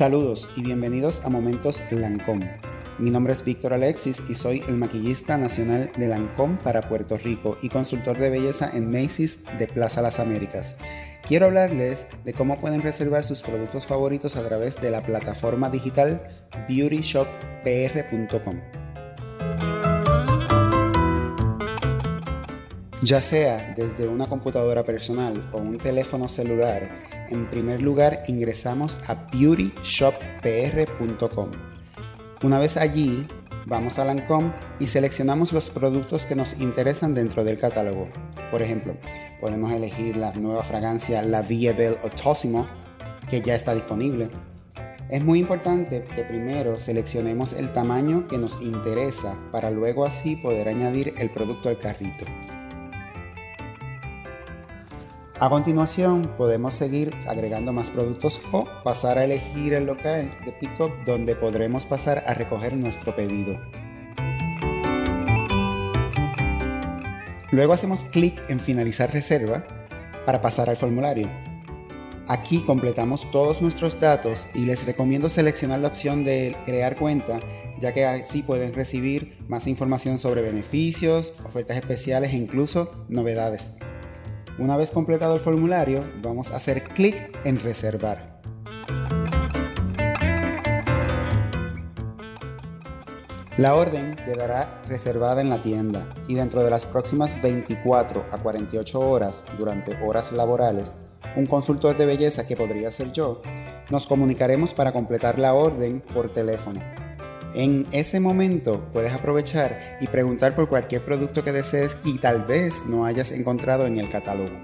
Saludos y bienvenidos a Momentos Lancome. Mi nombre es Víctor Alexis y soy el maquillista nacional de Lancome para Puerto Rico y consultor de belleza en Macy's de Plaza Las Américas. Quiero hablarles de cómo pueden reservar sus productos favoritos a través de la plataforma digital beautyshoppr.com. Ya sea desde una computadora personal o un teléfono celular, en primer lugar ingresamos a beautyshoppr.com. Una vez allí, vamos a Lancome y seleccionamos los productos que nos interesan dentro del catálogo. Por ejemplo, podemos elegir la nueva fragancia La Vie Belle Ottosimo, que ya está disponible. Es muy importante que primero seleccionemos el tamaño que nos interesa para luego así poder añadir el producto al carrito. A continuación podemos seguir agregando más productos o pasar a elegir el local de pickup donde podremos pasar a recoger nuestro pedido. Luego hacemos clic en finalizar reserva para pasar al formulario. Aquí completamos todos nuestros datos y les recomiendo seleccionar la opción de crear cuenta ya que así pueden recibir más información sobre beneficios, ofertas especiales e incluso novedades. Una vez completado el formulario, vamos a hacer clic en reservar. La orden quedará reservada en la tienda y dentro de las próximas 24 a 48 horas, durante horas laborales, un consultor de belleza que podría ser yo, nos comunicaremos para completar la orden por teléfono en ese momento puedes aprovechar y preguntar por cualquier producto que desees y tal vez no hayas encontrado en el catálogo.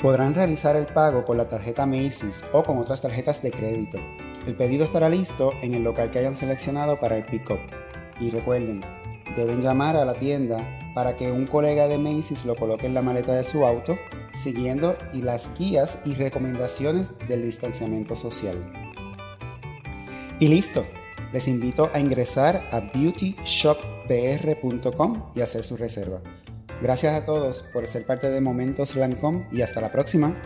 Podrán realizar el pago con la tarjeta Macy's o con otras tarjetas de crédito. El pedido estará listo en el local que hayan seleccionado para el pick-up. Y recuerden, deben llamar a la tienda para que un colega de Macy's lo coloque en la maleta de su auto, siguiendo las guías y recomendaciones del distanciamiento social. Y listo. Les invito a ingresar a beautyshoppr.com y hacer su reserva. Gracias a todos por ser parte de Momentos Lancome y hasta la próxima.